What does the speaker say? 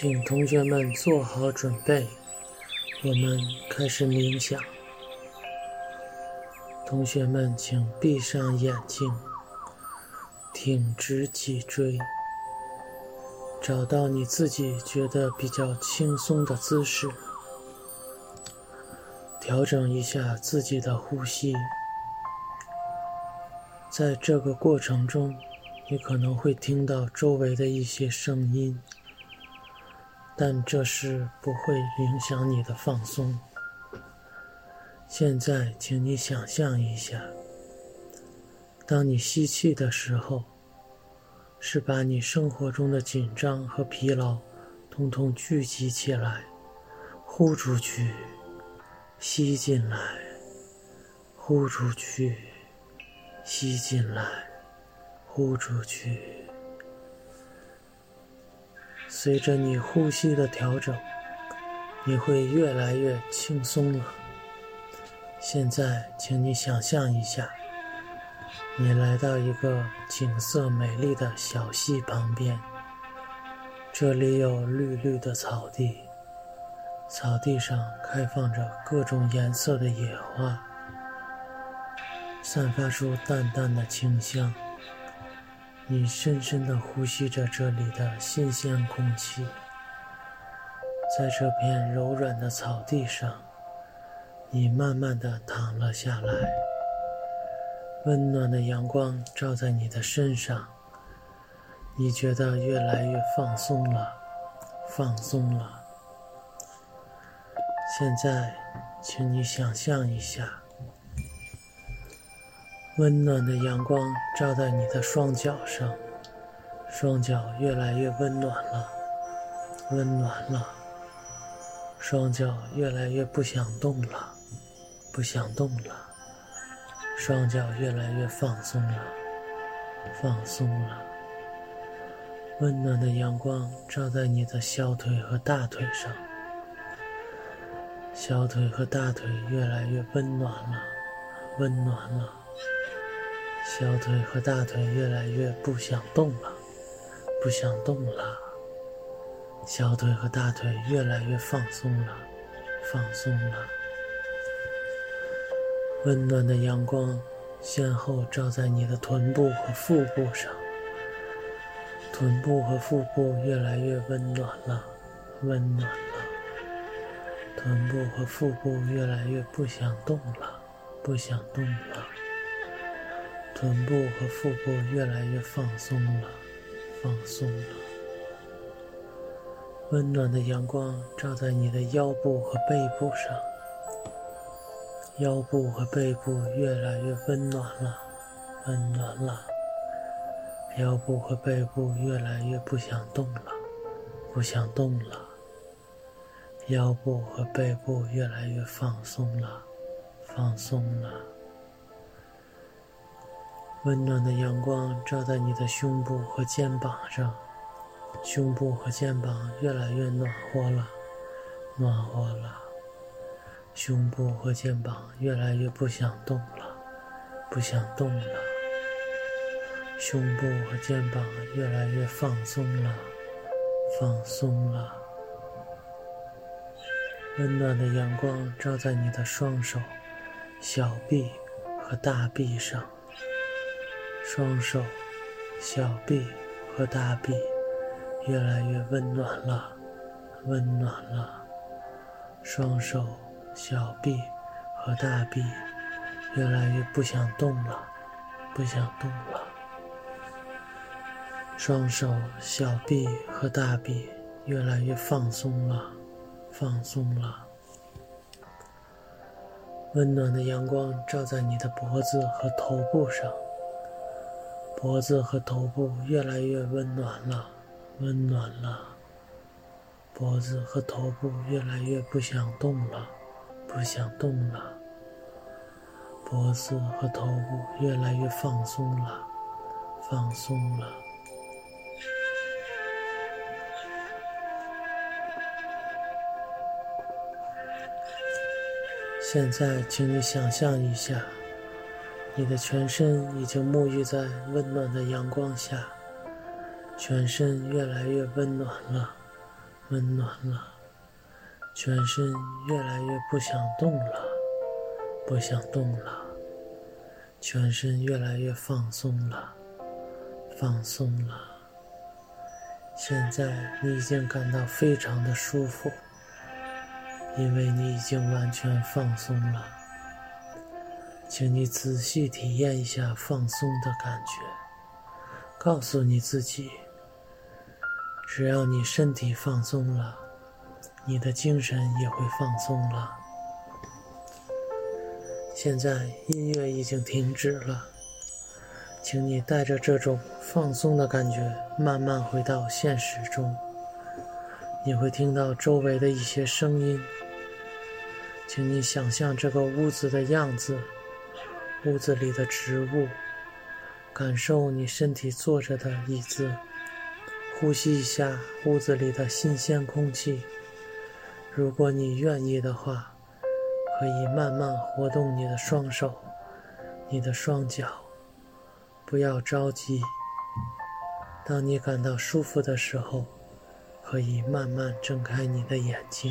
请同学们做好准备，我们开始冥想。同学们，请闭上眼睛，挺直脊椎，找到你自己觉得比较轻松的姿势，调整一下自己的呼吸。在这个过程中，你可能会听到周围的一些声音。但这是不会影响你的放松。现在，请你想象一下，当你吸气的时候，是把你生活中的紧张和疲劳统统聚集起来，呼出去，吸进来，呼出去，吸进来，呼出去。随着你呼吸的调整，你会越来越轻松了。现在，请你想象一下，你来到一个景色美丽的小溪旁边，这里有绿绿的草地，草地上开放着各种颜色的野花，散发出淡淡的清香。你深深地呼吸着这里的新鲜空气，在这片柔软的草地上，你慢慢地躺了下来。温暖的阳光照在你的身上，你觉得越来越放松了，放松了。现在，请你想象一下。温暖的阳光照在你的双脚上，双脚越来越温暖了，温暖了。双脚越来越不想动了，不想动了。双脚越来越放松了，放松了。温暖的阳光照在你的小腿和大腿上，小腿和大腿越来越温暖了，温暖了。小腿和大腿越来越不想动了，不想动了。小腿和大腿越来越放松了，放松了。温暖的阳光先后照在你的臀部和腹部上，臀部和腹部越来越温暖了，温暖了。臀部和腹部越来越不想动了，不想动了。臀部和腹部越来越放松了，放松了。温暖的阳光照在你的腰部和背部上，腰部和背部越来越温暖了，温暖了。腰部和背部越来越不想动了，不想动了。腰部和背部越来越放松了，放松了。温暖的阳光照在你的胸部和肩膀上，胸部和肩膀越来越暖和了，暖和了。胸部和肩膀越来越不想动了，不想动了。胸部和肩膀越来越放松了，放松了。温暖的阳光照在你的双手、小臂和大臂上。双手、小臂和大臂越来越温暖了，温暖了。双手、小臂和大臂越来越不想动了，不想动了。双手、小臂和大臂越来越放松了，放松了。温暖的阳光照在你的脖子和头部上。脖子和头部越来越温暖了，温暖了。脖子和头部越来越不想动了，不想动了。脖子和头部越来越放松了，放松了。现在，请你想象一下。你的全身已经沐浴在温暖的阳光下，全身越来越温暖了，温暖了，全身越来越不想动了，不想动了，全身越来越放松了，放松了。现在你已经感到非常的舒服，因为你已经完全放松了。请你仔细体验一下放松的感觉，告诉你自己。只要你身体放松了，你的精神也会放松了。现在音乐已经停止了，请你带着这种放松的感觉慢慢回到现实中。你会听到周围的一些声音，请你想象这个屋子的样子，屋子里的植物，感受你身体坐着的椅子。呼吸一下屋子里的新鲜空气。如果你愿意的话，可以慢慢活动你的双手、你的双脚，不要着急。当你感到舒服的时候，可以慢慢睁开你的眼睛。